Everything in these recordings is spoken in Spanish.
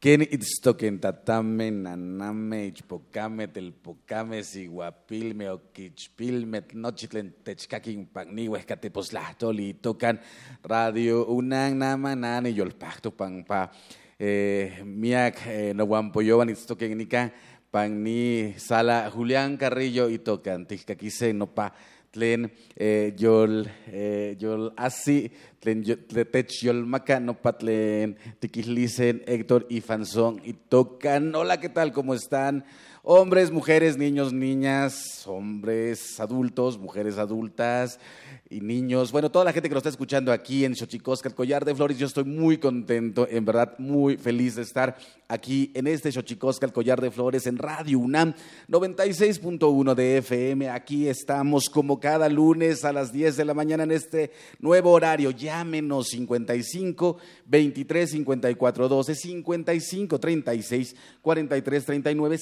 Ken itztoken tatame, naname, ichpocame, telpocame, siguapilme, oquichpilme, nochitlen techcaquin pagnihuescateposlahtoli, tocan radio unan nama nani yolpacto pangpa. Eh, miak eh, nohuampoyoban itztoken nika pagni sala Julián Carrillo y tocan tixcaquise nopa tlen eh, yol eh, yol asi tlen tletech yol maca no patlen tiquislicen Héctor y Fanzón y tocan hola qué tal cómo están hombres mujeres niños niñas hombres adultos mujeres adultas y niños, bueno, toda la gente que nos está escuchando aquí en Xochicosca, el Collar de Flores, yo estoy muy contento, en verdad muy feliz de estar aquí en este Xochicosca, el Collar de Flores, en Radio UNAM 96.1 de FM. Aquí estamos como cada lunes a las 10 de la mañana en este nuevo horario. Llámenos 55 23 54 12 55 36 43 39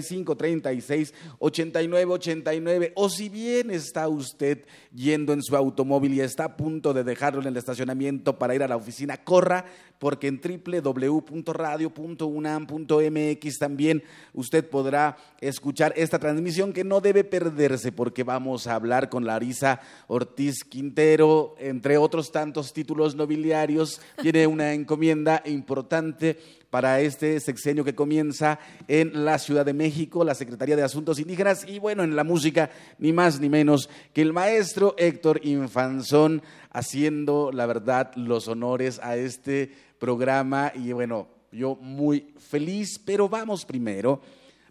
55 36 89 89 o si bien está usted yendo en su automóvil y está a punto de dejarlo en el estacionamiento para ir a la oficina, corra porque en www.radio.unam.mx también usted podrá escuchar esta transmisión que no debe perderse porque vamos a hablar con Larisa Ortiz Quintero, entre otros tantos títulos nobiliarios, tiene una encomienda importante para este sexenio que comienza en la Ciudad de México, la Secretaría de Asuntos Indígenas y bueno, en la música, ni más ni menos que el maestro Héctor Infanzón haciendo, la verdad, los honores a este programa y bueno, yo muy feliz, pero vamos primero.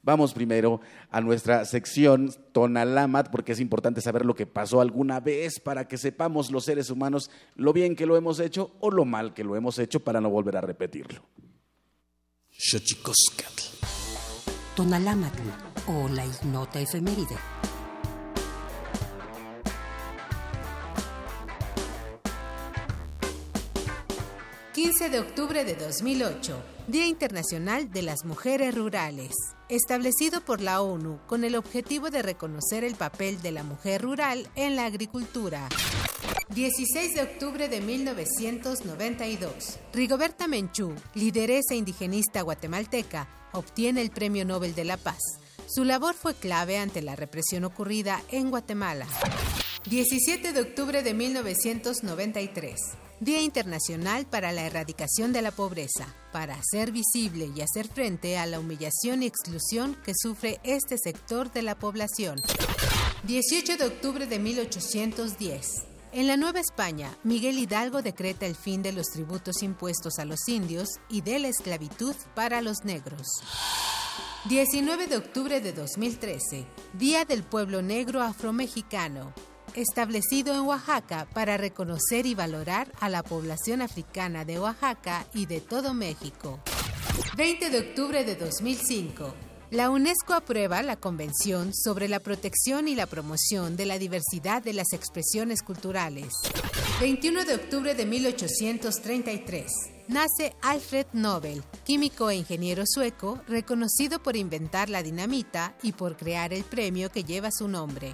Vamos primero a nuestra sección Tonalamat, porque es importante saber lo que pasó alguna vez para que sepamos los seres humanos lo bien que lo hemos hecho o lo mal que lo hemos hecho para no volver a repetirlo. Xochicoscatl. Tonalámatl o la ignota efeméride. ...15 de octubre de 2008... Día Internacional de las Mujeres Rurales, establecido por la ONU con el objetivo de reconocer el papel de la mujer rural en la agricultura. 16 de octubre de 1992. Rigoberta Menchú, lideresa indigenista guatemalteca, obtiene el Premio Nobel de la Paz. Su labor fue clave ante la represión ocurrida en Guatemala. 17 de octubre de 1993. Día Internacional para la Erradicación de la Pobreza, para hacer visible y hacer frente a la humillación y exclusión que sufre este sector de la población. 18 de octubre de 1810. En la Nueva España, Miguel Hidalgo decreta el fin de los tributos impuestos a los indios y de la esclavitud para los negros. 19 de octubre de 2013, Día del Pueblo Negro Afromexicano, establecido en Oaxaca para reconocer y valorar a la población africana de Oaxaca y de todo México. 20 de octubre de 2005, la UNESCO aprueba la Convención sobre la protección y la promoción de la diversidad de las expresiones culturales. 21 de octubre de 1833. Nace Alfred Nobel, químico e ingeniero sueco, reconocido por inventar la dinamita y por crear el premio que lleva su nombre.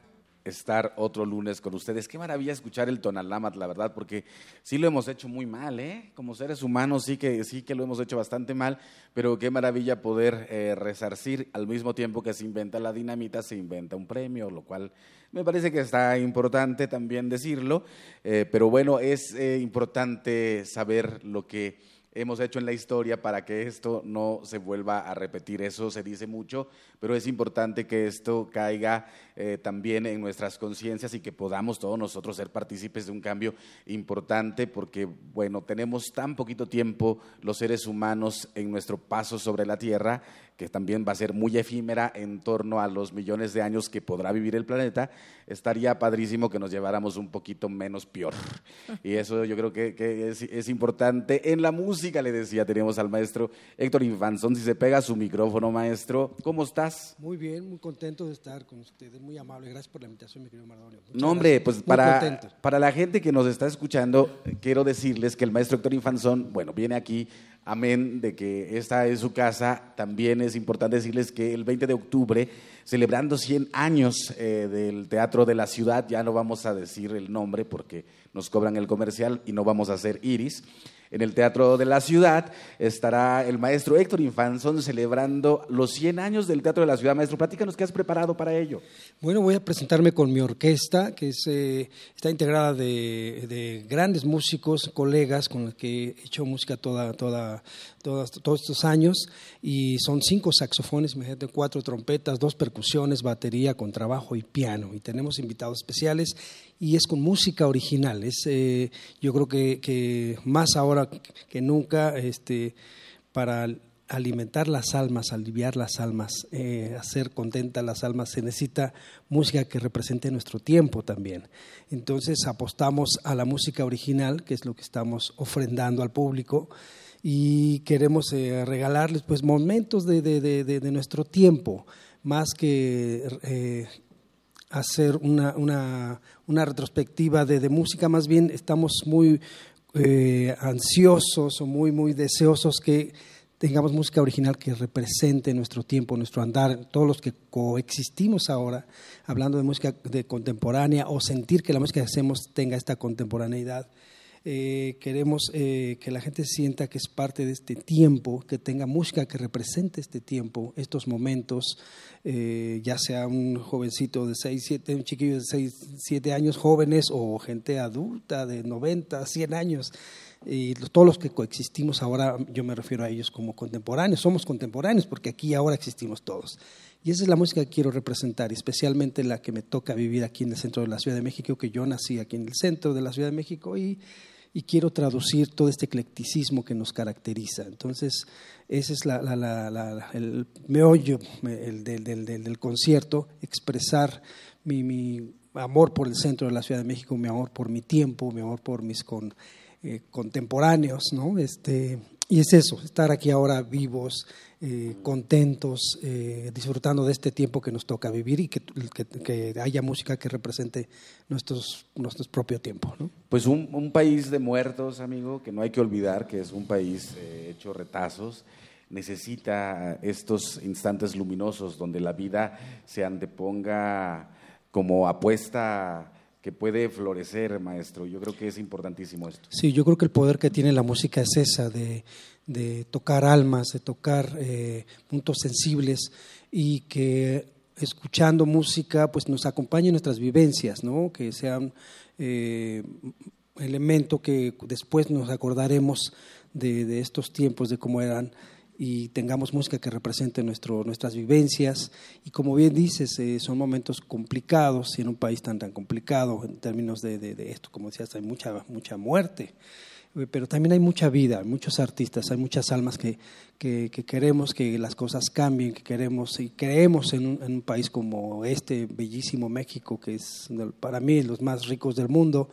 estar otro lunes con ustedes. Qué maravilla escuchar el Tonalamat, la verdad, porque sí lo hemos hecho muy mal, ¿eh? Como seres humanos sí que, sí que lo hemos hecho bastante mal, pero qué maravilla poder eh, resarcir al mismo tiempo que se inventa la dinamita, se inventa un premio, lo cual me parece que está importante también decirlo, eh, pero bueno, es eh, importante saber lo que hemos hecho en la historia para que esto no se vuelva a repetir. Eso se dice mucho, pero es importante que esto caiga eh, también en nuestras conciencias y que podamos todos nosotros ser partícipes de un cambio importante, porque, bueno, tenemos tan poquito tiempo los seres humanos en nuestro paso sobre la Tierra, que también va a ser muy efímera en torno a los millones de años que podrá vivir el planeta, estaría padrísimo que nos lleváramos un poquito menos peor. Y eso yo creo que, es, es, importante. En la música, le decía, tenemos al maestro Héctor Infanzón, si se pega su micrófono, maestro, ¿cómo estás? Muy bien, muy contento de estar con ustedes, muy amable. Gracias por la invitación, mi querido Maradona. no, hombre, pues para, para la gente que nos está escuchando, quiero decirles que el maestro Héctor Infanzón, bueno, viene aquí, amén, de que esta es su casa. También es importante decirles que el 20 de octubre, celebrando 100 años eh, del Teatro de la Ciudad, ya no vamos a decir el nombre porque nos cobran el comercial y no vamos a hacer Iris. En el Teatro de la Ciudad estará el maestro Héctor Infanzón celebrando los 100 años del Teatro de la Ciudad. Maestro, platícanos qué has preparado para ello. Bueno, voy a presentarme con mi orquesta, que eh, está integrada de, grandes músicos, colegas con los que he hecho música toda, toda, todos estos años. Y son cinco saxofones, imagínate, cuatro trompetas, dos percusiones, batería, contrabajo y piano. Y tenemos invitados especiales y es con música original. Es, eh, yo creo que, más ahora que nunca, este, para alimentar las almas, aliviar las almas, eh, hacer contentas las almas, se necesita música que represente nuestro tiempo también. Entonces apostamos a la música original, que es lo que estamos ofrendando al público, y queremos eh, regalarles pues momentos de, de, nuestro tiempo, más que hacer una, una, una retrospectiva de, de, música, más bien estamos muy eh, ansiosos o muy, muy deseosos que tengamos música original que represente nuestro tiempo, nuestro andar, todos los que coexistimos ahora, hablando de música de contemporánea o sentir que la música que hacemos tenga esta contemporaneidad. Eh, queremos eh, que la gente sienta que es parte de este tiempo, que tenga música que represente este tiempo, estos momentos, eh, ya sea un jovencito de 6, 7, un chiquillo de 6, 7 años jóvenes o gente adulta de 90, 100 años. Y todos los que coexistimos ahora, yo me refiero a ellos como contemporáneos, somos contemporáneos porque aquí ahora existimos todos. Y esa es la música que quiero representar, especialmente la que me toca vivir aquí en el centro de la Ciudad de México, que yo nací aquí en el centro de la Ciudad de México y y quiero traducir todo este eclecticismo que nos caracteriza. Entonces, ese es el meollo el del, del, concierto, expresar mi, amor por el centro de la Ciudad de México, mi amor por mi tiempo, mi amor por mis con, eh, contemporáneos, ¿no? Este, y es eso, estar aquí ahora vivos, eh, contentos, eh, disfrutando de este tiempo que nos toca vivir y que, haya música que represente nuestros, nuestro propio tiempo. ¿no? Pues un, un, país de muertos, amigo, que no hay que olvidar que es un país eh, hecho retazos, necesita estos instantes luminosos donde la vida se anteponga como apuesta que puede florecer, maestro. Yo creo que es importantísimo esto. Sí, yo creo que el poder que tiene la música es esa, de, tocar almas, de tocar eh, puntos sensibles y que escuchando música pues nos acompañe nuestras vivencias, ¿no? que sea un eh, elemento que después nos acordaremos de, de estos tiempos, de cómo eran y tengamos música que represente nuestro, nuestras vivencias. Y como bien dices, eh, son momentos complicados y en un país tan tan complicado en términos de, de, esto, como decías, hay mucha, mucha muerte, eh, pero también hay mucha vida, muchos artistas, hay muchas almas que, que, queremos que las cosas cambien, que queremos y creemos en un, en un país como este bellísimo México, que es para mí los más ricos del mundo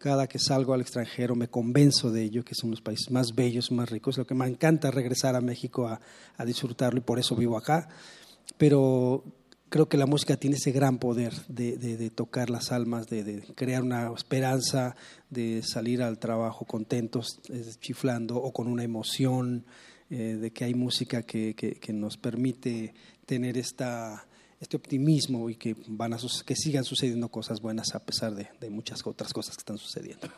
cada que salgo al extranjero me convenzo de ello, que son los países más bellos, más ricos. Lo que me encanta regresar a México a, disfrutarlo y por eso vivo acá. Pero creo que la música tiene ese gran poder de, tocar las almas, de, crear una esperanza, de salir al trabajo contentos, chiflando o con una emoción, eh, de que hay música que, nos permite tener esta este optimismo y que, van a, que sigan sucediendo cosas buenas a pesar de, de muchas otras cosas que están sucediendo.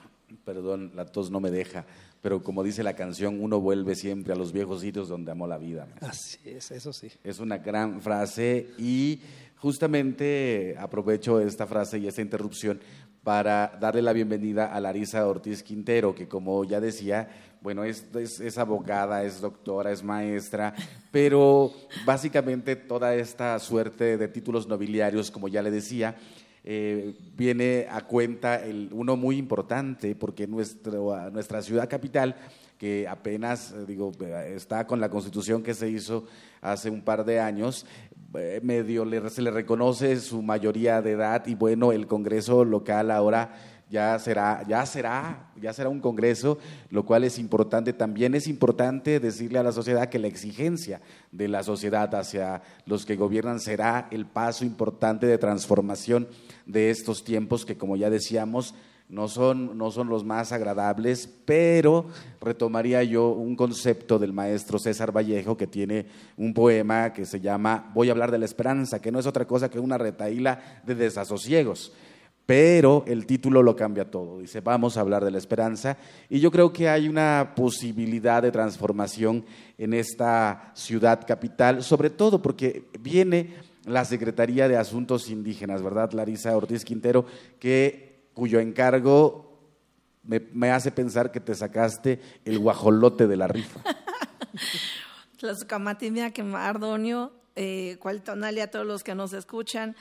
Perdón, la tos no me deja, pero como dice la canción, uno vuelve siempre a los viejos sitios donde amó la vida. Así es, eso sí. Es una gran frase y justamente aprovecho esta frase y esta interrupción para darle la bienvenida a Larisa Ortiz Quintero, que como ya decía, bueno, es, es, abogada, es doctora, es maestra, pero básicamente toda esta suerte de títulos nobiliarios, como ya le decía, eh, viene a cuenta el, uno muy importante, porque nuestro, nuestra ciudad capital, que apenas, eh, digo, está con la constitución que se hizo hace un par de años, eh, medio se le reconoce su mayoría de edad y bueno, el Congreso local ahora ya será, ya será, ya será un congreso, lo cual es importante. También es importante decirle a la sociedad que la exigencia de la sociedad hacia los que gobiernan será el paso importante de transformación de estos tiempos que, como ya decíamos, no son, no son los más agradables, pero retomaría yo un concepto del maestro César Vallejo que tiene un poema que se llama Voy a hablar de la esperanza, que no es otra cosa que una retaíla de desasosiegos. Pero el título lo cambia todo. Dice, vamos a hablar de la esperanza. Y yo creo que hay una posibilidad de transformación en esta ciudad capital, sobre todo porque viene la Secretaría de Asuntos Indígenas, ¿verdad, Larisa Ortiz Quintero? Que cuyo encargo me, hace pensar que te sacaste el guajolote de la rifa. Tlazocamatimia que Ardonio, eh, cual a todos los que nos escuchan,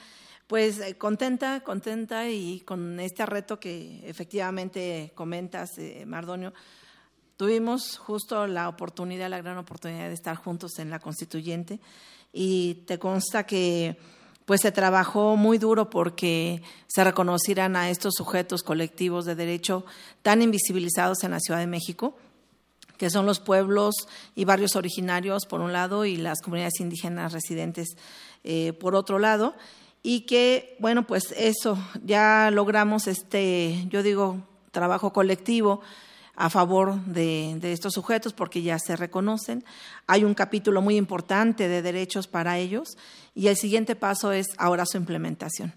pues eh, contenta, contenta y con este reto que efectivamente comentas, eh, Mardonio, tuvimos justo la oportunidad, la gran oportunidad de estar juntos en la constituyente y te consta que pues se trabajó muy duro porque se reconocieran a estos sujetos colectivos de derecho tan invisibilizados en la Ciudad de México, que son los pueblos y barrios originarios por un lado y las comunidades indígenas residentes eh, por otro lado, y que, bueno, pues eso, ya logramos este, yo digo, trabajo colectivo a favor de, estos sujetos porque ya se reconocen. Hay un capítulo muy importante de derechos para ellos y el siguiente paso es ahora su implementación.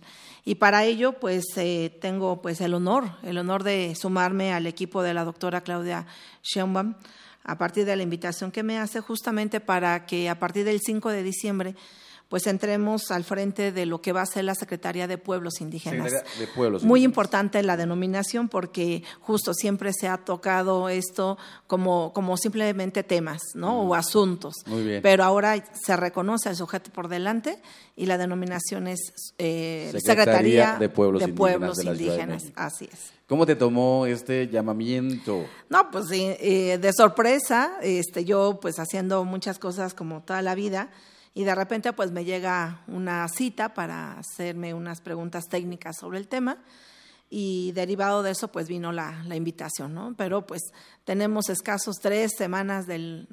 Y para ello, pues eh, tengo pues el honor, el honor de sumarme al equipo de la doctora Claudia Schoenbaum a partir de la invitación que me hace justamente para que a partir del 5 de diciembre pues entremos al frente de lo que va a ser la Secretaría de Pueblos Indígenas. De Pueblos Muy importante la denominación porque justo siempre se ha tocado esto como, como simplemente temas ¿no? o asuntos. Muy bien. Pero ahora se reconoce el sujeto por delante y la denominación es eh, Secretaría, de Pueblos Indígenas. Así es. ¿Cómo te tomó este llamamiento? No, pues eh, de sorpresa, este, yo pues haciendo muchas cosas como toda la vida, y de repente pues me llega una cita para hacerme unas preguntas técnicas sobre el tema y derivado de eso pues vino la, invitación, ¿no? Pero pues tenemos escasos tres semanas del,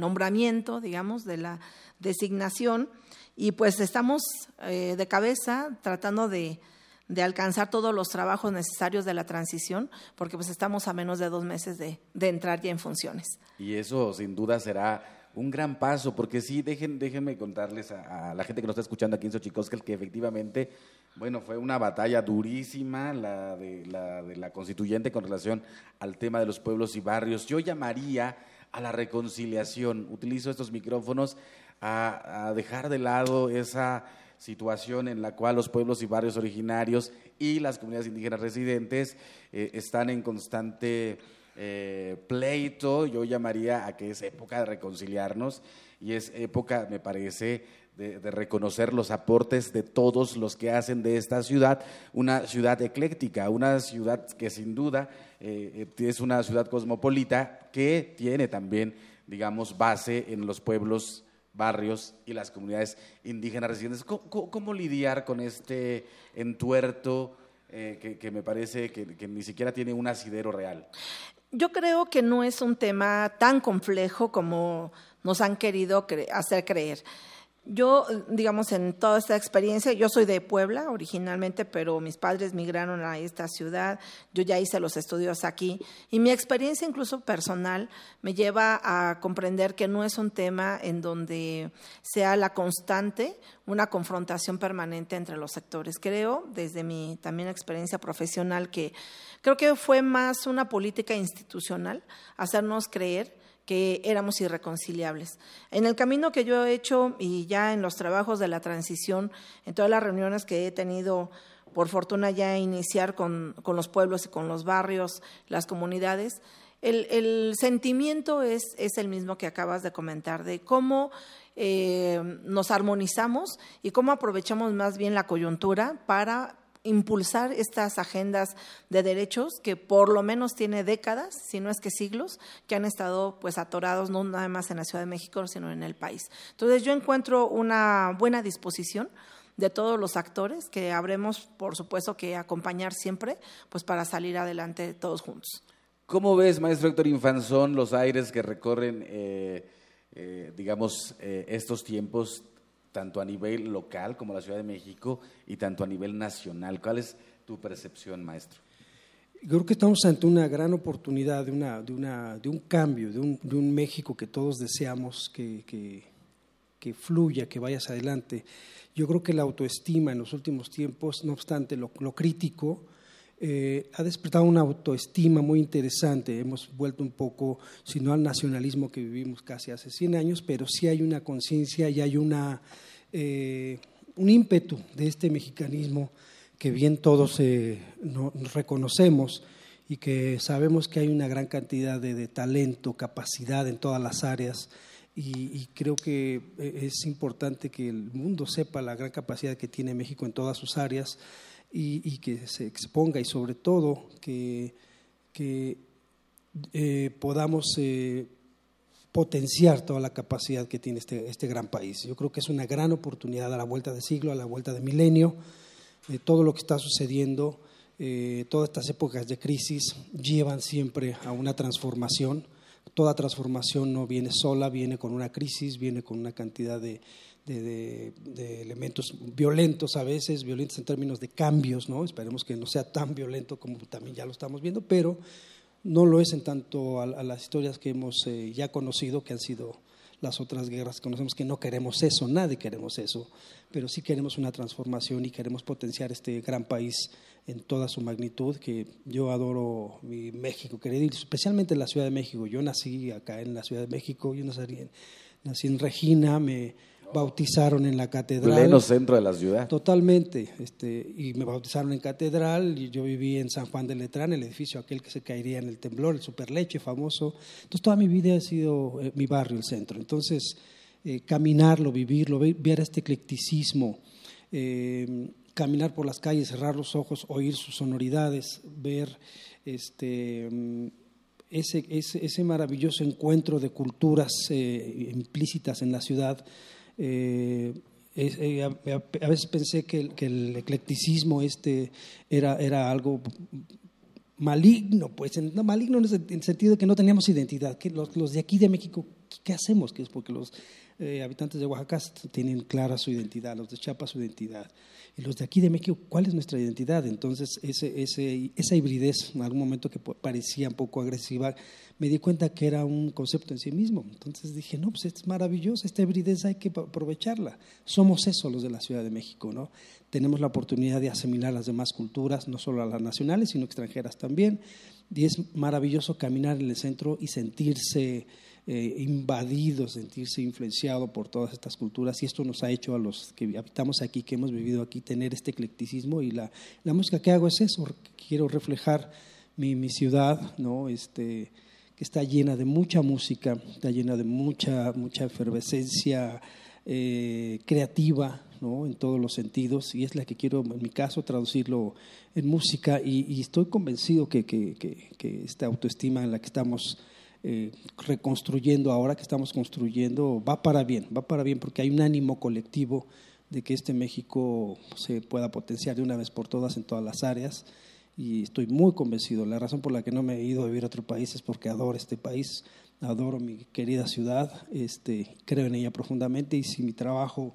nombramiento, digamos, de la designación y pues estamos eh, de cabeza tratando de, de, alcanzar todos los trabajos necesarios de la transición, porque pues estamos a menos de dos meses de, de entrar ya en funciones. Y eso sin duda será un gran paso, porque sí, déjenme contarles a, la gente que nos está escuchando aquí en Xochicoscal que efectivamente, bueno, fue una batalla durísima la de, la de la constituyente con relación al tema de los pueblos y barrios. Yo llamaría a la reconciliación, utilizo estos micrófonos a, dejar de lado esa situación en la cual los pueblos y barrios originarios y las comunidades indígenas residentes eh, están en constante eh, pleito, yo llamaría a que es época de reconciliarnos y es época, me parece, de, reconocer los aportes de todos los que hacen de esta ciudad una ciudad ecléctica, una ciudad que sin duda eh, es una ciudad cosmopolita que tiene también, digamos, base en los pueblos barrios y las comunidades indígenas residentes. ¿Cómo, lidiar con este entuerto eh, que, me parece que, que, ni siquiera tiene un asidero real? Yo creo que no es un tema tan complejo como nos han querido hacer creer. Yo, digamos, en toda esta experiencia, yo soy de Puebla originalmente, pero mis padres migraron a esta ciudad, yo ya hice los estudios aquí y mi experiencia incluso personal me lleva a comprender que no es un tema en donde sea la constante una confrontación permanente entre los sectores. Creo, desde mi también experiencia profesional, que creo que fue más una política institucional hacernos creer que éramos irreconciliables. En el camino que yo he hecho y ya en los trabajos de la transición, en todas las reuniones que he tenido, por fortuna ya iniciar con, los pueblos y con los barrios, las comunidades, el, sentimiento es, es, el mismo que acabas de comentar, de cómo eh, nos armonizamos y cómo aprovechamos más bien la coyuntura para impulsar estas agendas de derechos que por lo menos tiene décadas, si no es que siglos, que han estado pues atorados no nada más en la Ciudad de México, sino en el país. Entonces yo encuentro una buena disposición de todos los actores que habremos, por supuesto, que acompañar siempre, pues para salir adelante todos juntos. ¿Cómo ves, maestro Héctor Infanzón, los aires que recorren, eh, eh, digamos, eh, estos tiempos tanto a nivel local como la Ciudad de México y tanto a nivel nacional. ¿Cuál es tu percepción, maestro? Creo que estamos ante una gran oportunidad de, una, de, una, de un cambio, de un, de un, México que todos deseamos que, que, que, fluya, que vaya hacia adelante. Yo creo que la autoestima en los últimos tiempos, no obstante lo, lo crítico, eh, ha despertado una autoestima muy interesante. Hemos vuelto un poco, si no al nacionalismo que vivimos casi hace 100 años, pero sí hay una conciencia y hay una eh, un ímpetu de este mexicanismo que bien todos eh, reconocemos y que sabemos que hay una gran cantidad de, talento, capacidad en todas las áreas y, creo que eh, es importante que el mundo sepa la gran capacidad que tiene México en todas sus áreas y, que se exponga y sobre todo que, podamos potenciar toda la capacidad que tiene este, este, gran país. Yo creo que es una gran oportunidad a la vuelta de siglo, a la vuelta de milenio, de todo lo que está sucediendo, eh, todas estas épocas de crisis llevan siempre a una transformación. Toda transformación no viene sola, viene con una crisis, viene con una cantidad de, de, elementos violentos a veces, violentos en términos de cambios, ¿no? Esperemos que no sea tan violento como también ya lo estamos viendo, pero no lo es en tanto a, las historias que hemos eh, ya conocido, que han sido las otras guerras. Conocemos que no queremos eso, nadie queremos eso, pero sí queremos una transformación y queremos potenciar este gran país en toda su magnitud, que yo adoro mi México, querido, especialmente la Ciudad de México. Yo nací acá en la Ciudad de México, yo nací en, nací en Regina, me bautizaron en la catedral. Pleno centro de la ciudad. Totalmente. Este, y me bautizaron en catedral y yo viví en San Juan de Letrán, el edificio aquel que se caería en el temblor, el Superleche famoso. Entonces toda mi vida ha sido eh, mi barrio, el centro. Entonces, eh, caminarlo, vivirlo, ver este eclecticismo, eh, caminar por las calles, cerrar los ojos, oír sus sonoridades, ver este mm, ese, ese, ese, maravilloso encuentro de culturas implícitas en la ciudad eh, eh, a, veces pensé que el, eclecticismo este era, era algo maligno, pues no, maligno en el sentido de que no teníamos identidad. Que los, los de aquí de México, ¿qué hacemos? Que es porque los eh, habitantes de Oaxaca tienen clara su identidad, los de Chiapas su identidad. Y los de aquí de México, ¿cuál es nuestra identidad? Entonces, ese, ese, esa hibridez, en algún momento que parecía un poco agresiva, me di cuenta que era un concepto en sí mismo. Entonces dije, no, pues es maravilloso, esta hibridez hay que aprovecharla. Somos eso los de la Ciudad de México, ¿no? Tenemos la oportunidad de asimilar las demás culturas, no solo a las nacionales, sino extranjeras también. Y es maravilloso caminar en el centro y sentirse eh, invadido, sentirse influenciado por todas estas culturas. Y esto nos ha hecho a los que habitamos aquí, que hemos vivido aquí, tener este eclecticismo. Y la, la música que hago es eso, quiero reflejar mi, mi ciudad, ¿no? Este, que está llena de mucha música, está llena de mucha, mucha efervescencia eh, creativa, ¿no? en todos los sentidos, y es la que quiero, en mi caso, traducirlo en música, y, estoy convencido que, que, que, esta autoestima en la que estamos eh, reconstruyendo ahora, que estamos construyendo, va para bien, va para bien, porque hay un ánimo colectivo de que este México se pueda potenciar de una vez por todas en todas las áreas y estoy muy convencido. La razón por la que no me he ido a vivir a otro país es porque adoro este país, adoro mi querida ciudad, este, creo en ella profundamente y si mi trabajo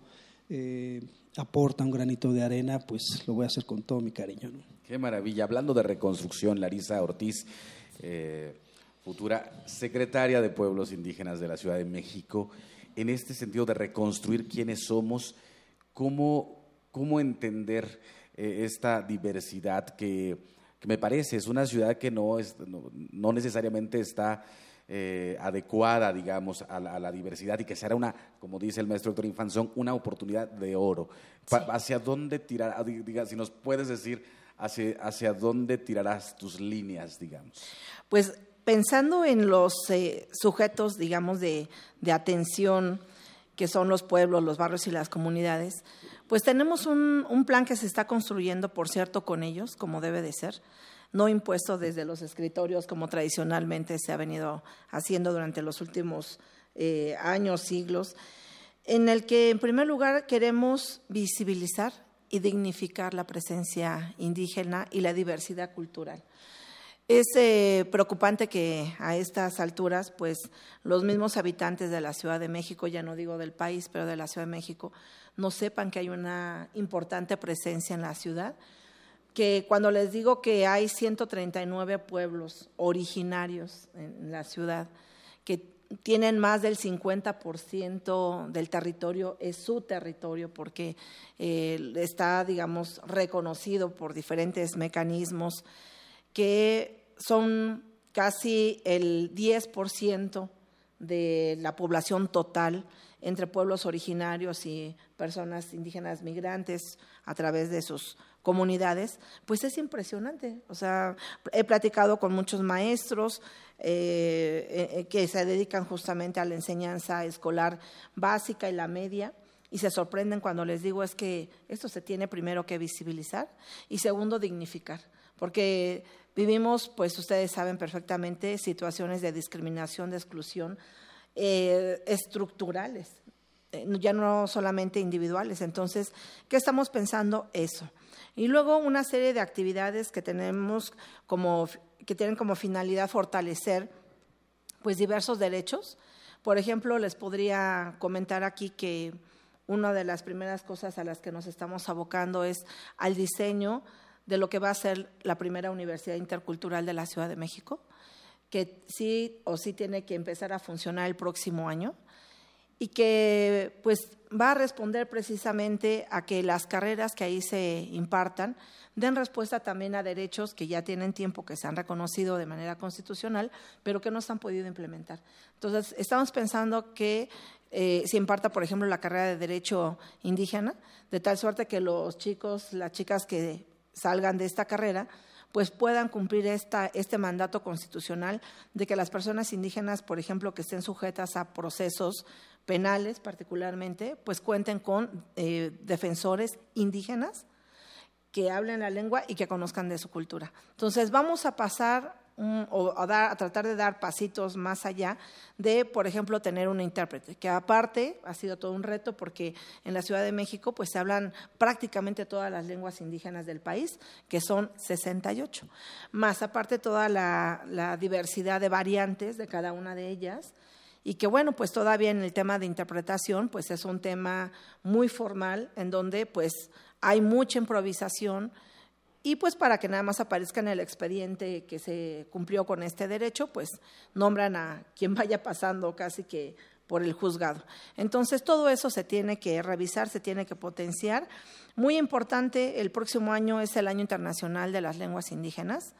eh, aporta un granito de arena, pues lo voy a hacer con todo mi cariño. Qué maravilla. Hablando de reconstrucción, Larisa Ortiz, eh, futura secretaria de Pueblos Indígenas de la Ciudad de México, en este sentido de reconstruir quiénes somos, cómo, cómo entender eh, esta diversidad que, me parece es una ciudad que no, es, no necesariamente está eh, adecuada, digamos, a la, diversidad y que será una, como dice el maestro doctor Infanzón, una oportunidad de oro. ¿Hacia dónde tirar, ah, diga, si nos puedes decir, hacia, hacia dónde tirarás tus líneas, digamos? Pues pensando en los eh, sujetos, digamos, de, atención, que son los pueblos, los barrios y las comunidades, pues tenemos un, un plan que se está construyendo, por cierto, con ellos, como debe de ser no impuesto desde los escritorios como tradicionalmente se ha venido haciendo durante los últimos eh, años, siglos, en el que en primer lugar queremos visibilizar y dignificar la presencia indígena y la diversidad cultural. Es eh, preocupante que a estas alturas, pues los mismos habitantes de la Ciudad de México, ya no digo del país, pero de la Ciudad de México, no sepan que hay una importante presencia en la ciudad que cuando les digo que hay 139 pueblos originarios en la ciudad, que tienen más del 50% del territorio, es su territorio porque eh, está, digamos, reconocido por diferentes mecanismos, que son casi el 10% de la población total entre pueblos originarios y personas indígenas migrantes a través de sus comunidades, pues es impresionante. O sea, he platicado con muchos maestros eh, eh, eh, que se dedican justamente a la enseñanza escolar básica y la media y se sorprenden cuando les digo es que esto se tiene primero que visibilizar y segundo dignificar, porque vivimos, pues ustedes saben perfectamente, situaciones de discriminación, de exclusión estructurales, ya no solamente individuales. Entonces, ¿qué estamos pensando? Eso. Y luego una serie de actividades que tenemos como, que tienen como finalidad fortalecer pues diversos derechos. Por ejemplo, les podría comentar aquí que una de las primeras cosas a las que nos estamos abocando es al diseño de lo que va a ser la primera universidad intercultural de la Ciudad de México, que sí o sí tiene que empezar a funcionar el próximo año y que pues va a responder precisamente a que las carreras que ahí se impartan den respuesta también a derechos que ya tienen tiempo que se han reconocido de manera constitucional, pero que no se han podido implementar. Entonces, estamos pensando que eh, se imparta, por ejemplo, la carrera de Derecho Indígena, de tal suerte que los chicos, las chicas que salgan de esta carrera, pues puedan cumplir esta, este mandato constitucional de que las personas indígenas, por ejemplo, que estén sujetas a procesos penales particularmente, pues cuenten con eh, defensores indígenas que hablen la lengua y que conozcan de su cultura. Entonces vamos a pasar o a, tratar de dar pasitos más allá de, por ejemplo, tener un intérprete, que aparte ha sido todo un reto porque en la Ciudad de México pues se hablan prácticamente todas las lenguas indígenas del país, que son 68, más aparte toda la diversidad de variantes de cada una de ellas. Y que bueno, pues todavía en el tema de interpretación, pues es un tema muy formal en donde pues hay mucha improvisación y pues para que nada más aparezca en el expediente que se cumplió con este derecho, pues nombran a quien vaya pasando casi que por el juzgado. Entonces todo eso se tiene que revisar, se tiene que potenciar. Muy importante, el próximo año es el Año Internacional de las Lenguas Indígenas.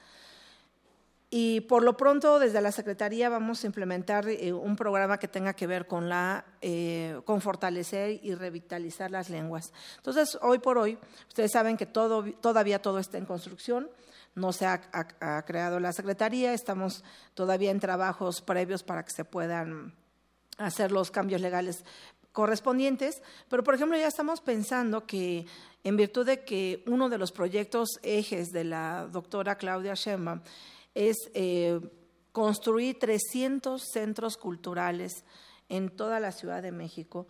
Y por lo pronto, desde la Secretaría vamos a implementar eh, un programa que tenga que ver con, la, eh, con fortalecer y revitalizar las lenguas. Entonces, hoy por hoy, ustedes saben que todavía todo está en construcción, no se ha, creado la Secretaría, estamos todavía en trabajos previos para que se puedan hacer los cambios legales correspondientes, pero por ejemplo ya estamos pensando que en virtud de que uno de los proyectos ejes de la doctora Claudia Sheinbaum es eh, construir 300 centros culturales en toda la Ciudad de México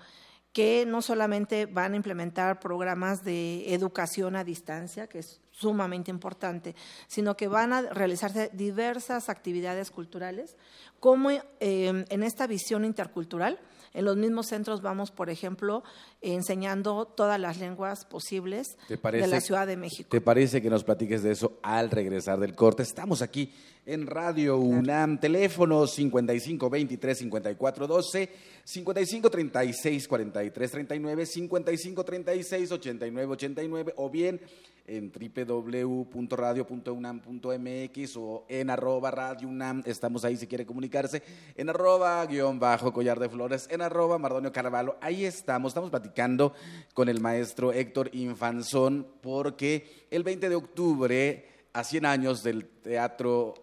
que no solamente van a implementar programas de educación a distancia, que es sumamente importante, sino que van a realizarse diversas actividades culturales, como eh, en esta visión intercultural, en los mismos centros vamos, por ejemplo, enseñando todas las lenguas posibles de la Ciudad de México. ¿Te parece que nos platiques de eso al regresar del corte? Estamos aquí en Radio UNAM, teléfono 55 23 54 12, 55 36 43 39, 55 36 89 89 o bien en www.radio.unam.mx o en arroba Radio UNAM, estamos ahí si quiere comunicarse, en arroba guion bajo collar de flores, en arroba Mardonio Carvalho, ahí estamos, estamos platicando con el maestro Héctor Infanzón porque el 20 de octubre, a 100 años del Teatro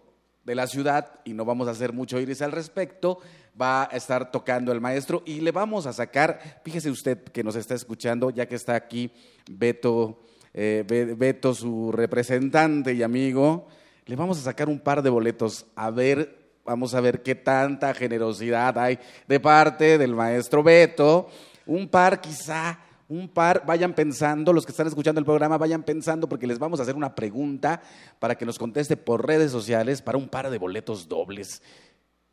de la Ciudad, y no vamos a hacer mucho iris al respecto, va a estar tocando el maestro y le vamos a sacar, fíjese usted que nos está escuchando, ya que está aquí Beto eh, Beto, su representante y amigo, le vamos a sacar un par de boletos a ver, vamos a ver qué tanta generosidad hay de parte del maestro Beto. Un par quizá, un par, vayan pensando, los que están escuchando el programa, vayan pensando porque les vamos a hacer una pregunta para que nos conteste por redes sociales para un par de boletos dobles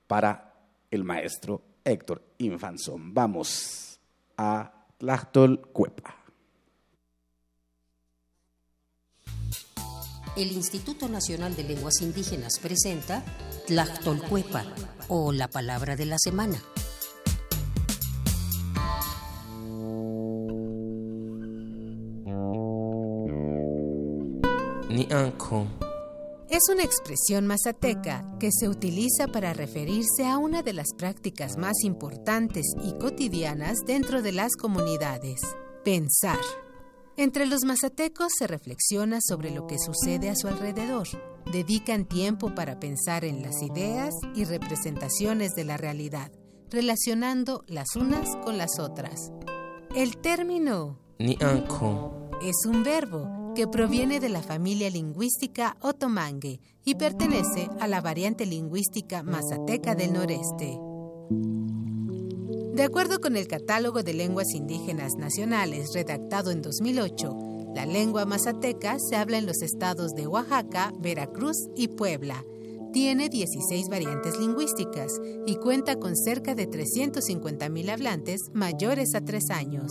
para el maestro Héctor Infanzón. Vamos a Tlachtol Cuepa. el Instituto Nacional de Lenguas Indígenas presenta Tlactolcuepa o la palabra de la semana. Es una expresión mazateca que se utiliza para referirse a una de las prácticas más importantes y cotidianas dentro de las comunidades, pensar. Entre los mazatecos se reflexiona sobre lo que sucede a su alrededor. Dedican tiempo para pensar en las ideas y representaciones de la realidad, relacionando las unas con las otras. El término ni es un verbo que proviene de la familia lingüística otomangue y pertenece a la variante lingüística mazateca del noreste. De acuerdo con el Catálogo de Lenguas Indígenas Nacionales redactado en 2008, la lengua mazateca se habla en los estados de Oaxaca, Veracruz y Puebla. Tiene 16 variantes lingüísticas y cuenta con cerca de 350.000 hablantes mayores a 3 años.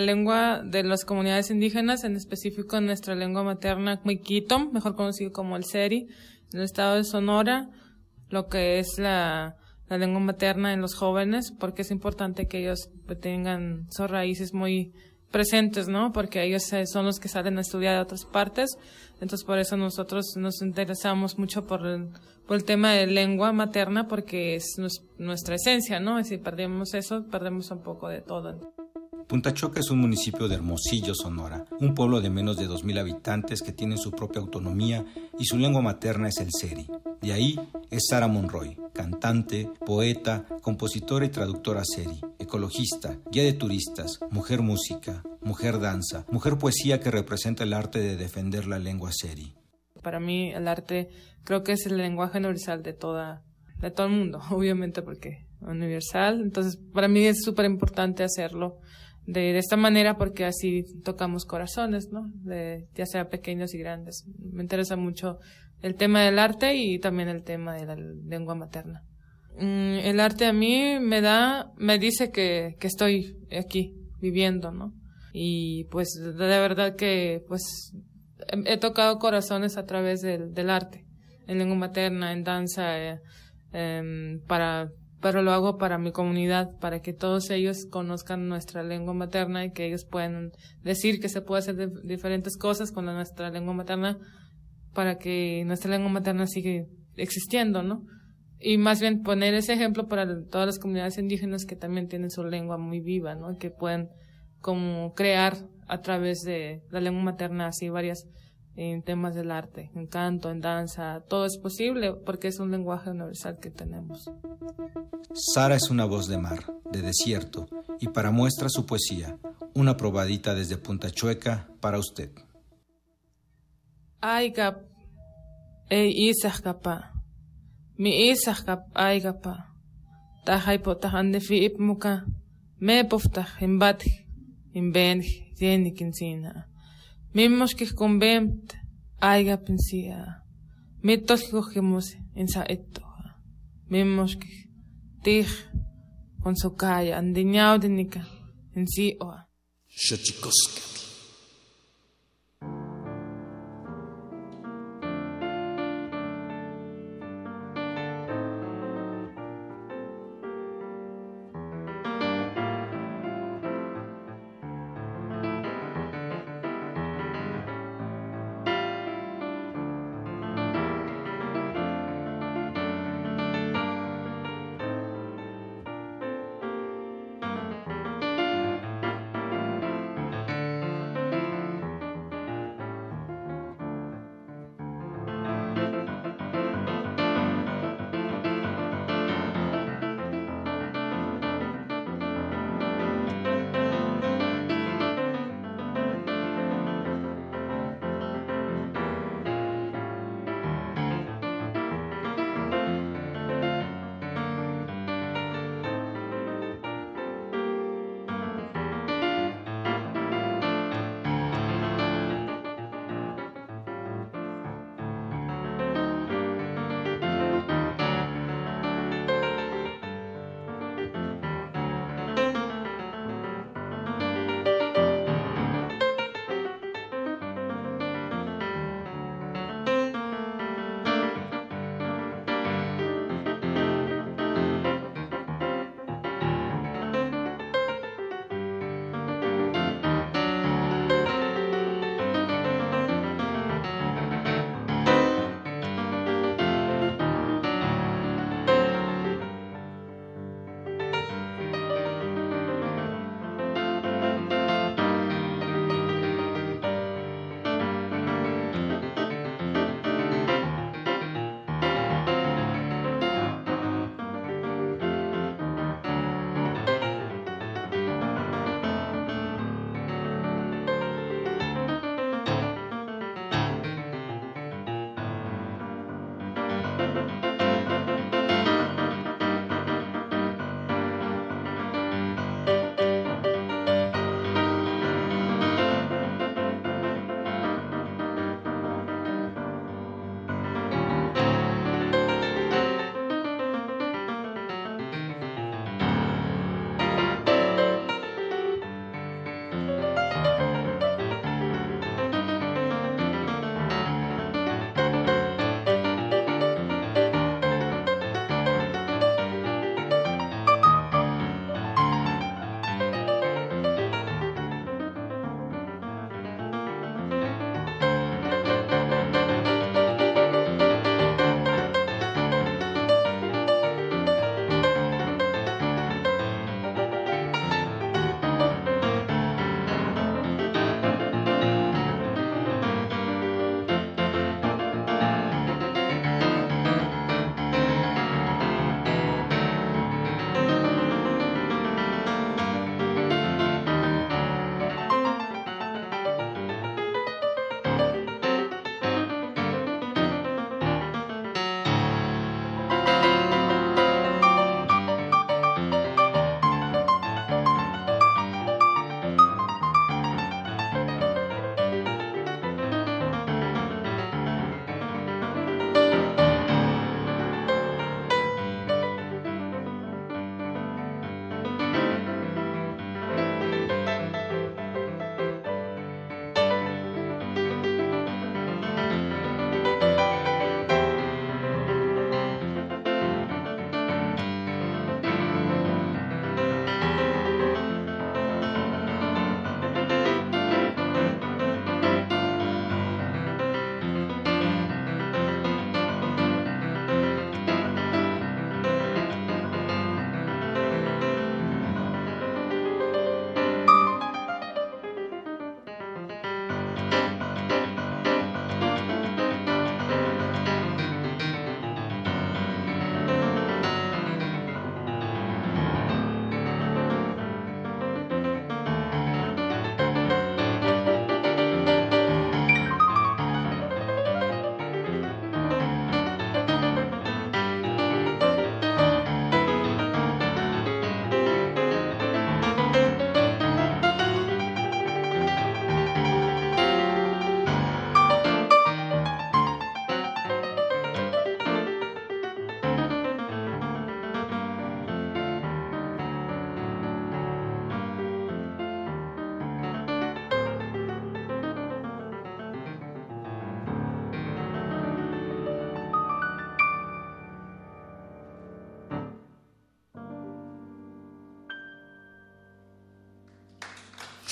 Lengua de las comunidades indígenas, en específico nuestra lengua materna, Muiquitom, mejor conocido como el Seri, en el estado de Sonora, lo que es la, la lengua materna en los jóvenes, porque es importante que ellos tengan sus raíces muy presentes, ¿no? Porque ellos eh, son los que salen a estudiar de otras partes. Entonces, por eso nosotros nos interesamos mucho por el, por el tema de lengua materna, porque es nuestra esencia, ¿no? Si perdemos eso, perdemos un poco de todo. Punta Choca es un municipio de Hermosillo, Sonora, un pueblo de menos de 2.000 habitantes que tiene su propia autonomía y su lengua materna es el seri. De ahí es Sara Monroy, cantante, poeta, compositora y traductora seri, ecologista, guía de turistas, mujer música, mujer danza, mujer poesía que representa el arte de defender la lengua seri. Para mí el arte creo que es el lenguaje universal de toda de todo el mundo, obviamente porque universal, entonces para mí es súper importante hacerlo de, esta manera porque así tocamos corazones, ¿no? De, ya sea pequeños y grandes. Me interesa mucho el tema del arte y también el tema de la lengua materna. Mm, el arte a mí me da, me dice que, que estoy aquí viviendo, ¿no? Y pues de verdad que pues he, tocado corazones a través del, del, arte, en lengua materna, en danza, eh, em, para pero lo hago para mi comunidad, para que todos ellos conozcan nuestra lengua materna y que ellos puedan decir que se puede hacer diferentes cosas con nuestra lengua materna para que nuestra lengua materna siga existiendo, ¿no? Y más bien poner ese ejemplo para todas las comunidades indígenas que también tienen su lengua muy viva, ¿no? Que pueden como crear a través de la lengua materna así varias en temas del arte, en canto, en danza, todo es posible porque es un lenguaje universal que tenemos. Sara es una voz de mar, de desierto, y para muestra su poesía, una probadita desde Punta Chueca para usted. Aygap, ey isakapa, mi isakap aygapa, tajay potajan de fi ipmuka, me poftaj imbatj, imbenj, tienikinsina. Mimmoskih convent aiga pensia. Mitolkojimus en sa ettoja. Mimmoskih tij con sokaya andiñaudinika en si oa.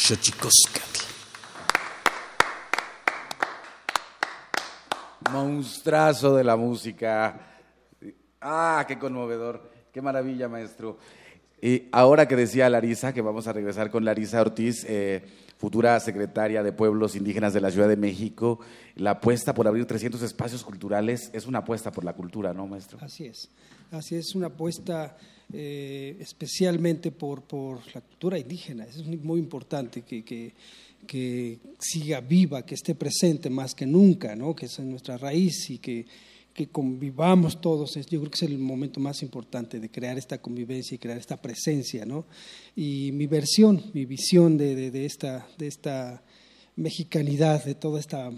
Xochicoscatl. Monstrazo de la música. Ah, qué conmovedor. Qué maravilla, maestro. Y ahora que decía Larisa, que vamos a regresar con Larisa Ortiz, eh, futura secretaria de Pueblos Indígenas de la Ciudad de México, la apuesta por abrir 300 espacios culturales es una apuesta por la cultura, ¿no, maestro? Así es, así es una apuesta eh, especialmente por, por la cultura indígena, es muy importante que, que, que siga viva, que esté presente más que nunca, ¿no? que es nuestra raíz y que que convivamos todos, yo creo que es el momento más importante de crear esta convivencia y crear esta presencia, ¿no? Y mi versión, mi visión de, de, esta, de esta mexicanidad, de toda esta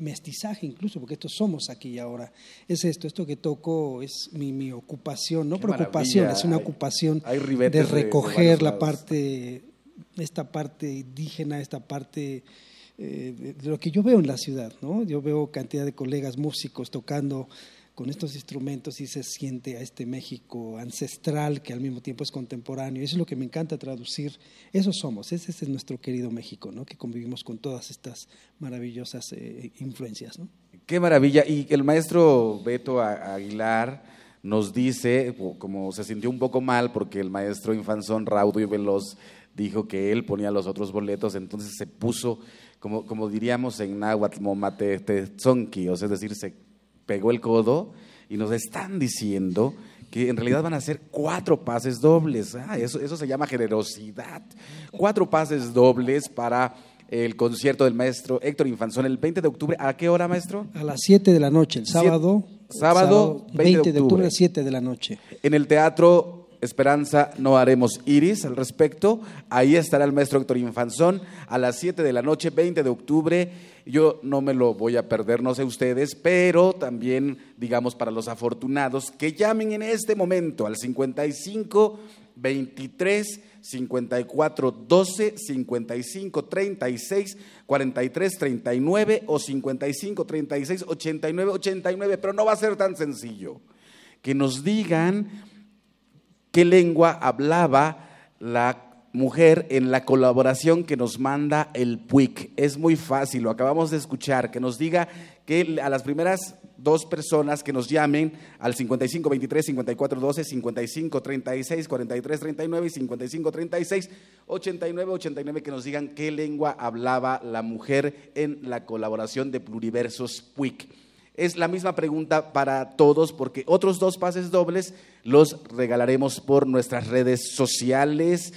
mestizaje incluso, porque estos somos aquí y ahora, es esto, esto que toco es mi, mi ocupación, no preocupación, es una ocupación de recoger la parte, esta parte indígena, esta parte eh, de lo que yo veo en la ciudad, ¿no? Yo veo cantidad de colegas músicos tocando con estos instrumentos y se siente a este México ancestral que al mismo tiempo es contemporáneo. Eso es lo que me encanta traducir. Eso somos, ese es nuestro querido México, ¿no? Que convivimos con todas estas maravillosas eh, influencias. Qué maravilla. Y el maestro Beto Aguilar nos dice, como se sintió un poco mal porque el maestro Infanzón Raudo y Veloz dijo que él ponía los otros boletos, entonces se puso como, como diríamos en náhuatl, momate tzonki, o sea, es decir, se pegó el codo y nos están diciendo que en realidad van a ser cuatro pases dobles. Ah, eso, eso se llama generosidad. Cuatro pases dobles para el concierto del maestro Héctor Infanzón el 20 de octubre. ¿A qué hora, maestro? A las 7 de la noche, el sábado. Sábado, 20, de octubre, 7 de la noche. En el Teatro Esperanza no haremos iris al respecto. Ahí estará el maestro Héctor Infanzón a las 7 de la noche, 20 de octubre. Yo no me lo voy a perder, no sé ustedes, pero también, digamos, para los afortunados, que llamen en este momento al 55 23 54 12 55 36 43 39 o 55 36 89 89, pero no va a ser tan sencillo. Que nos digan qué lengua hablaba la mujer en la colaboración que nos manda el PUIC. Es muy fácil, lo acabamos de escuchar, que nos diga que a las primeras dos personas que nos llamen al 55 23 54 12 55 36 43 39 y 55 36 89 89 que nos digan qué lengua hablaba la mujer en la colaboración de Pluriversos PUIC. Es la misma pregunta para todos porque otros dos pases dobles los regalaremos por nuestras redes sociales.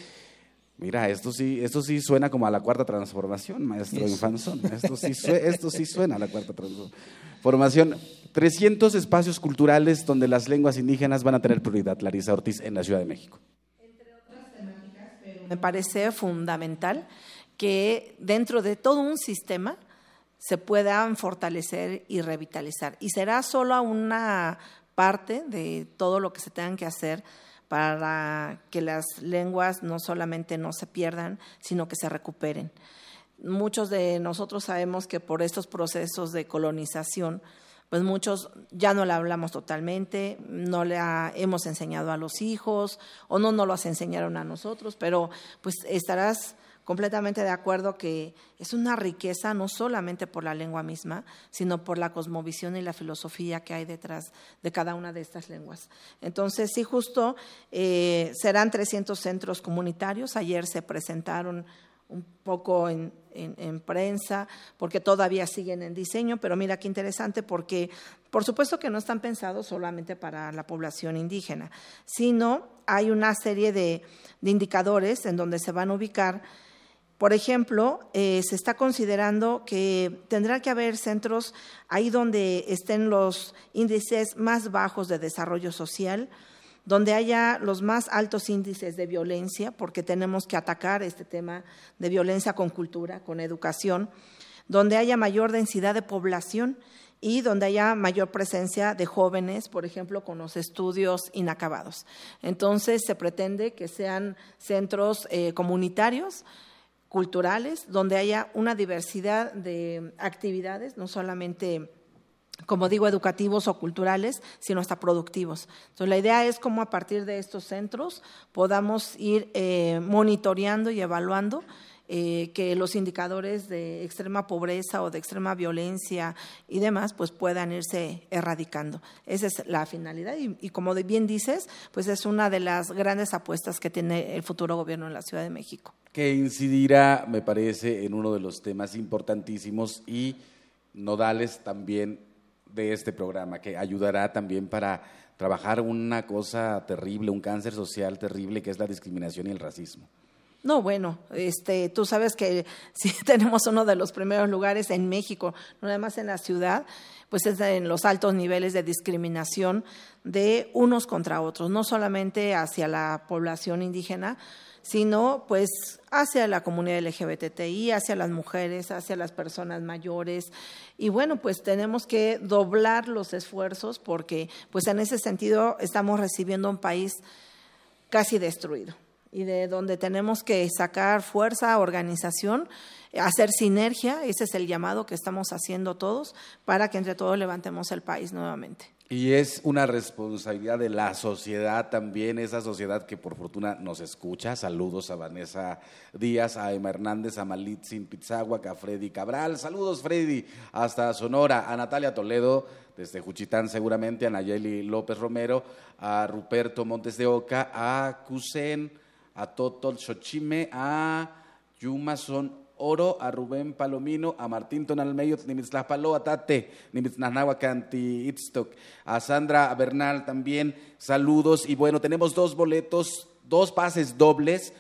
Mira, esto sí, esto sí suena como a la cuarta transformación, maestro Infanzón. Esto sí, esto sí suena a la cuarta transformación. 300 espacios culturales donde las lenguas indígenas van a tener prioridad, Larisa Ortiz, en la Ciudad de México. Entre otras temáticas, me parece fundamental que dentro de todo un sistema se puedan fortalecer y revitalizar. Y será solo una parte de todo lo que se tengan que hacer para que las lenguas no solamente no se pierdan, sino que se recuperen. Muchos de nosotros sabemos que por estos procesos de colonización, pues muchos ya no la hablamos totalmente, no la hemos enseñado a los hijos o no nos las enseñaron a nosotros, pero pues estarás completamente de acuerdo que es una riqueza no solamente por la lengua misma, sino por la cosmovisión y la filosofía que hay detrás de cada una de estas lenguas. Entonces, sí, justo eh, serán 300 centros comunitarios. Ayer se presentaron un poco en, en, prensa, porque todavía siguen en diseño, pero mira qué interesante, porque por supuesto que no están pensados solamente para la población indígena, sino hay una serie de, de indicadores en donde se van a ubicar por ejemplo, eh, se está considerando que tendrá que haber centros ahí donde estén los índices más bajos de desarrollo social, donde haya los más altos índices de violencia, porque tenemos que atacar este tema de violencia con cultura, con educación, donde haya mayor densidad de población y donde haya mayor presencia de jóvenes, por ejemplo, con los estudios inacabados. Entonces, se pretende que sean centros eh, comunitarios culturales, donde haya una diversidad de actividades, no solamente como digo, educativos o culturales, sino hasta productivos. Entonces, la idea es cómo a partir de estos centros podamos ir eh, monitoreando y evaluando eh, que los indicadores de extrema pobreza o de extrema violencia y demás, pues puedan irse erradicando. Esa es la finalidad y, como bien dices, pues es una de las grandes apuestas que tiene el futuro gobierno en la Ciudad de México. Que incidirá, me parece, en uno de los temas importantísimos y nodales también de este programa, que ayudará también para trabajar una cosa terrible, un cáncer social terrible que es la discriminación y el racismo. No, bueno, este, tú sabes que sí tenemos uno de los primeros lugares en México, no nada más en la ciudad, pues es en los altos niveles de discriminación de unos contra otros, no solamente hacia la población indígena, sino pues hacia la comunidad LGBTI, hacia las mujeres, hacia las personas mayores. Y bueno, pues tenemos que doblar los esfuerzos porque pues en ese sentido estamos recibiendo un país casi destruido y de donde tenemos que sacar fuerza, organización, hacer sinergia, ese es el llamado que estamos haciendo todos para que entre todos levantemos el país nuevamente. Y es una responsabilidad de la sociedad también, esa sociedad que por fortuna nos escucha. Saludos a Vanessa Díaz, a Emma Hernández, a Malitzin Pizagua, a Freddy Cabral. Saludos, Freddy, hasta Sonora, a Natalia Toledo, desde Juchitán seguramente, a Nayeli López Romero, a Ruperto Montes de Oca, a Cusen a Totol Xochime, a Yumason Oro, a Rubén Palomino, a Martín Tonalmeyo, Nimitzlapalo, a Tate, Nimitznahuacanti, Itztok, a Sandra Bernal también, saludos. Y bueno, tenemos dos boletos, dos pases dobles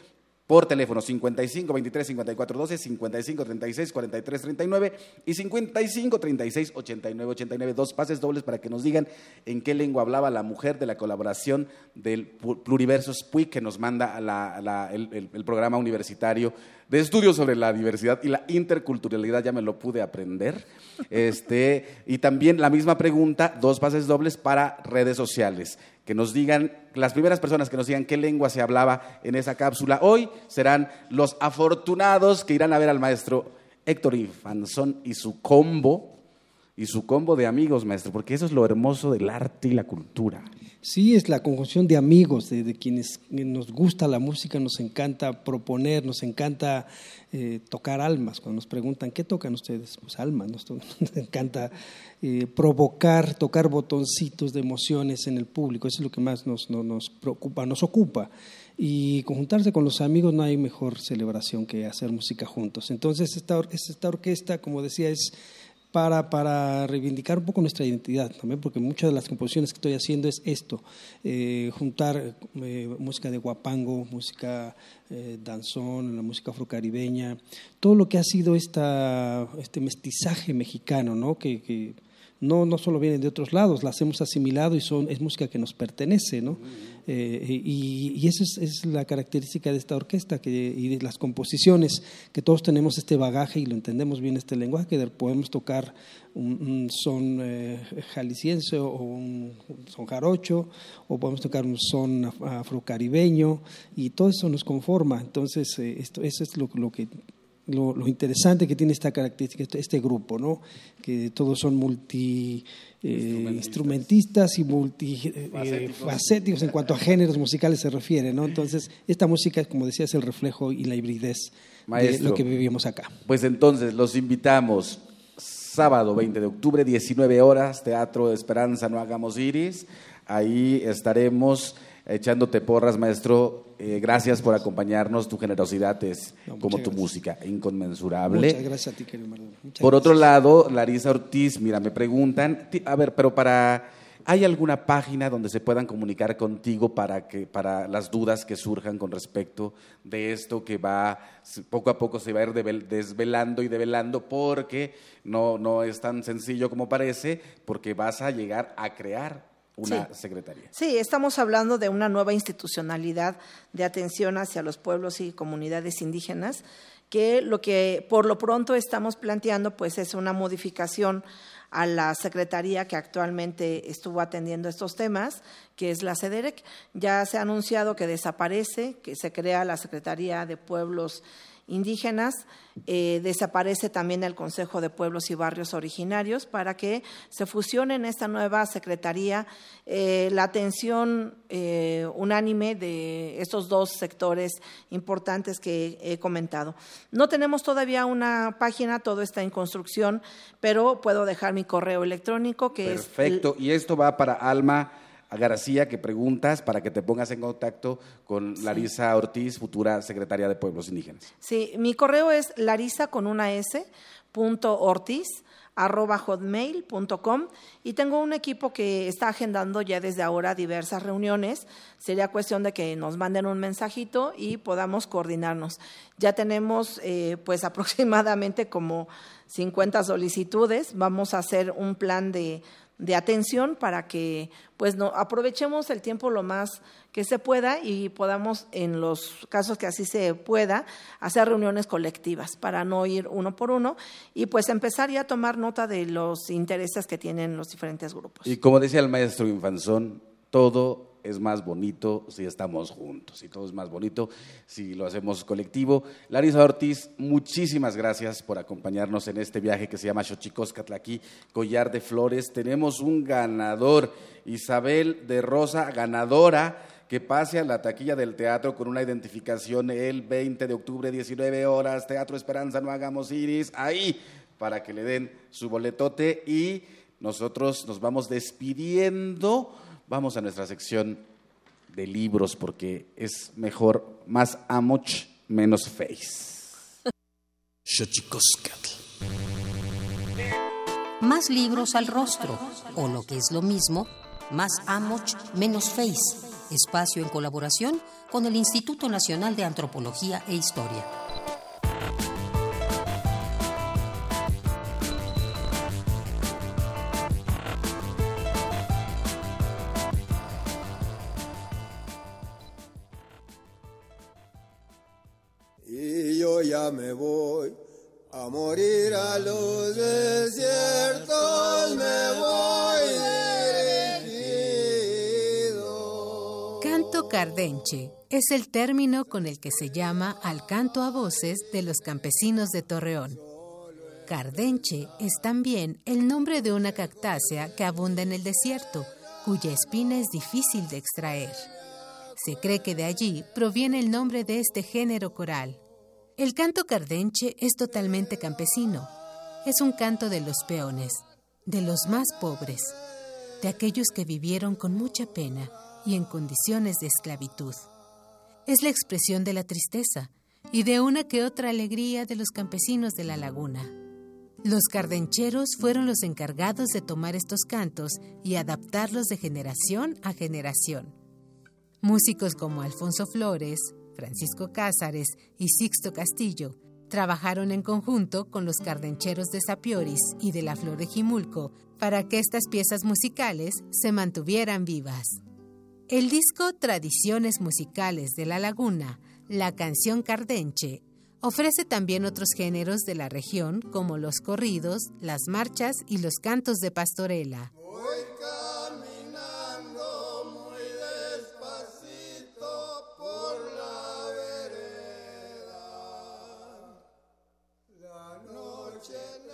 por teléfono 55 23 54 12, 55 36 43 39 y 55 36 89 89. Dos pases dobles para que nos digan en qué lengua hablaba la mujer de la colaboración del Pluriversos PUI que nos manda el, el programa universitario de estudios sobre la diversidad y la interculturalidad, ya me lo pude aprender. Este, y también la misma pregunta, dos pases dobles para redes sociales que nos digan, las primeras personas que nos digan qué lengua se hablaba en esa cápsula hoy serán los afortunados que irán a ver al maestro Héctor Infanzón y su combo, y su combo de amigos, maestro, porque eso es lo hermoso del arte y la cultura. Sí, es la conjunción de amigos, de, quienes nos gusta la música, nos encanta proponer, nos encanta eh, tocar almas. Cuando nos preguntan, ¿qué tocan ustedes? Pues almas, nos, encanta eh, provocar, tocar botoncitos de emociones en el público, eso es lo que más nos, nos preocupa, nos ocupa. Y conjuntarse con los amigos no hay mejor celebración que hacer música juntos. Entonces, esta, esta orquesta, como decía, es para, para, reivindicar un poco nuestra identidad también, porque muchas de las composiciones que estoy haciendo es esto, eh, juntar eh, música de guapango, música eh, danzón, la música afrocaribeña, todo lo que ha sido esta, este mestizaje mexicano, ¿no? que, que no, no solo vienen de otros lados, las hemos asimilado y son, es música que nos pertenece, ¿no? Eh, y, y esa es, la característica de esta orquesta que, y de las composiciones, que todos tenemos este bagaje y lo entendemos bien este lenguaje, que podemos tocar un, son eh, jalisciense o un son jarocho, o podemos tocar un son afrocaribeño, y todo eso nos conforma. Entonces, eh, esto, eso es lo, lo que lo, interesante que tiene esta característica, este, este grupo, ¿no? que todos son multi eh, instrumentistas y multifacéticos eh, en cuanto a géneros musicales se refiere. ¿no? Entonces, esta música, como decía, es el reflejo y la hibridez de lo que vivimos acá. Pues entonces, los invitamos sábado 20 de octubre, 19 horas, Teatro de Esperanza, no hagamos iris. Ahí estaremos echándote porras, maestro. Eh, gracias por acompañarnos. Tu generosidad es como tu música, inconmensurable. Muchas gracias a ti, querido Por otro lado, Larisa Ortiz, mira, me preguntan, a ver, pero para, ¿hay alguna página donde se puedan comunicar contigo para que, para las dudas que surjan con respecto de esto que va, poco a poco se va a ir desvelando y develando porque no, no es tan sencillo como parece, porque vas a llegar a crear una sí. secretaría. Sí, estamos hablando de una nueva institucionalidad de atención hacia los pueblos y comunidades indígenas, que lo que por lo pronto estamos planteando pues es una modificación a la secretaría que actualmente estuvo atendiendo estos temas, que es la CEDEREC. Ya se ha anunciado que desaparece, que se crea la Secretaría de Pueblos indígenas. Eh, desaparece también el Consejo de Pueblos y Barrios Originarios para que se fusione en esta nueva secretaría eh, la atención eh, unánime de estos dos sectores importantes que he comentado. No tenemos todavía una página, todo está en construcción, pero puedo dejar mi correo electrónico que es... Perfecto, y esto va para Alma a García que preguntas para que te pongas en contacto con Larisa Ortiz, futura secretaria de Pueblos Indígenas. Sí, mi correo es larisa con una s punto ortiz arroba hotmail.com y tengo un equipo que está agendando ya desde ahora diversas reuniones. Sería cuestión de que nos manden un mensajito y podamos coordinarnos. Ya tenemos eh, pues aproximadamente como 50 solicitudes. Vamos a hacer un plan de de atención para que pues no aprovechemos el tiempo lo más que se pueda y podamos en los casos que así se pueda hacer reuniones colectivas para no ir uno por uno y pues empezar ya a tomar nota de los intereses que tienen los diferentes grupos. Y como decía el maestro Infanzón, todo es más bonito si estamos juntos y todo es más bonito si lo hacemos colectivo. Larisa Ortiz, muchísimas gracias por acompañarnos en este viaje que se llama Xochicóscatl Collar de Flores. Tenemos un ganador, Isabel de Rosa, ganadora que pase a la taquilla del teatro con una identificación el 20 de octubre, 19 horas, Teatro Esperanza, no hagamos iris, ahí, para que le den su boletote y nosotros nos vamos despidiendo Vamos a nuestra sección de libros porque es mejor más amoch, menos face. Más libros al rostro, o lo que es lo mismo, más amoch, menos face. Espacio en colaboración con el Instituto Nacional de Antropología e Historia. Me voy a morir a los desiertos, me voy dirigido. Canto cardenche es el término con el que se llama al canto a voces de los campesinos de Torreón. Cardenche es también el nombre de una cactácea que abunda en el desierto, cuya espina es difícil de extraer. Se cree que de allí proviene el nombre de este género coral. El canto cardenche es totalmente campesino. Es un canto de los peones, de los más pobres, de aquellos que vivieron con mucha pena y en condiciones de esclavitud. Es la expresión de la tristeza y de una que otra alegría de los campesinos de la laguna. Los cardencheros fueron los encargados de tomar estos cantos y adaptarlos de generación a generación. Músicos como Alfonso Flores, Francisco Cázares y Sixto Castillo trabajaron en conjunto con los cardencheros de Sapioris y de la Flor de Jimulco para que estas piezas musicales se mantuvieran vivas. El disco Tradiciones Musicales de la Laguna, la canción cardenche, ofrece también otros géneros de la región como los corridos, las marchas y los cantos de pastorela.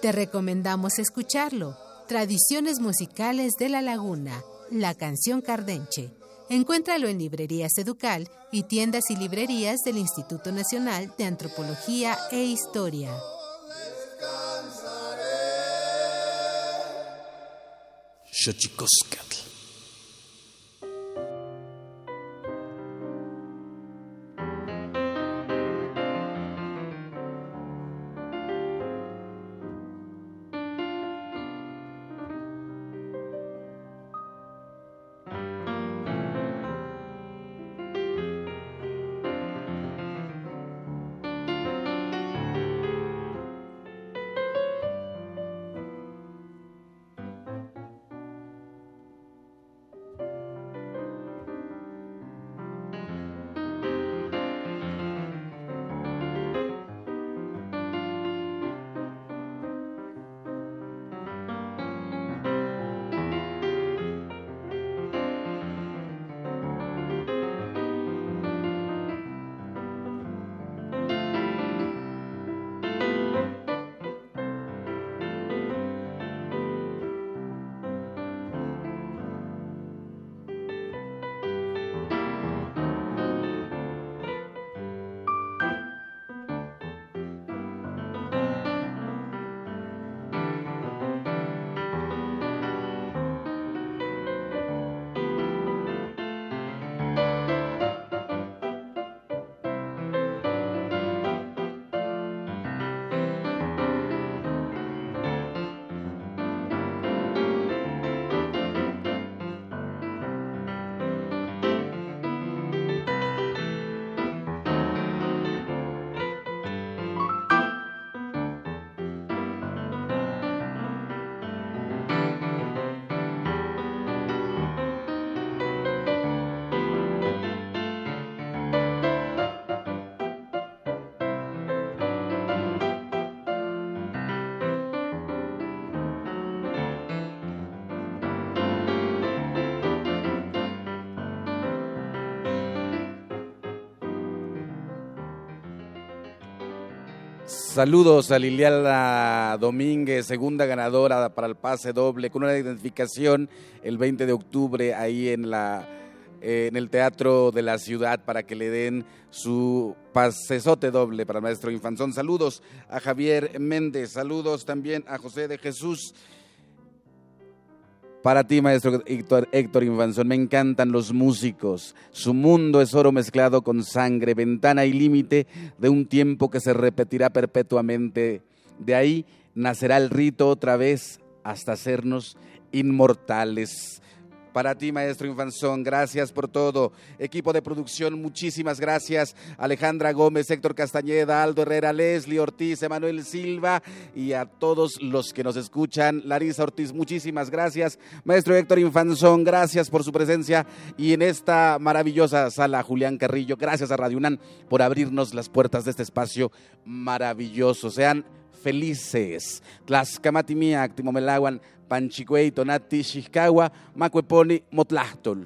Te recomendamos escucharlo. Tradiciones musicales de la Laguna, la canción Cardenche. Encuéntralo en librerías Educal y tiendas y librerías del Instituto Nacional de Antropología e Historia. Xochicoscatl. Saludos a Liliana Domínguez, segunda ganadora para el pase doble, con una identificación el 20 de octubre ahí en la eh, en el Teatro de la Ciudad para que le den su pasesote doble para el maestro Infanzón. Saludos a Javier Méndez, saludos también a José de Jesús. Para ti, maestro Héctor, Héctor Infanzón, me encantan los músicos. Su mundo es oro mezclado con sangre, ventana y límite de un tiempo que se repetirá perpetuamente. De ahí nacerá el rito otra vez hasta hacernos inmortales. Para ti, maestro Infanzón, gracias por todo. Equipo de producción, muchísimas gracias. Alejandra Gómez, Héctor Castañeda, Aldo Herrera, Leslie Ortiz, Emanuel Silva y a todos los que nos escuchan. Larisa Ortiz, muchísimas gracias. Maestro Héctor Infanzón, gracias por su presencia. Y en esta maravillosa sala, Julián Carrillo, gracias a Radio UNAM por abrirnos las puertas de este espacio maravilloso. Sean felices. Tlaxcamatimiac, Timomelaguan, Panchicuey, Tonati, Xiscagua, Macueponi, Motlahtol.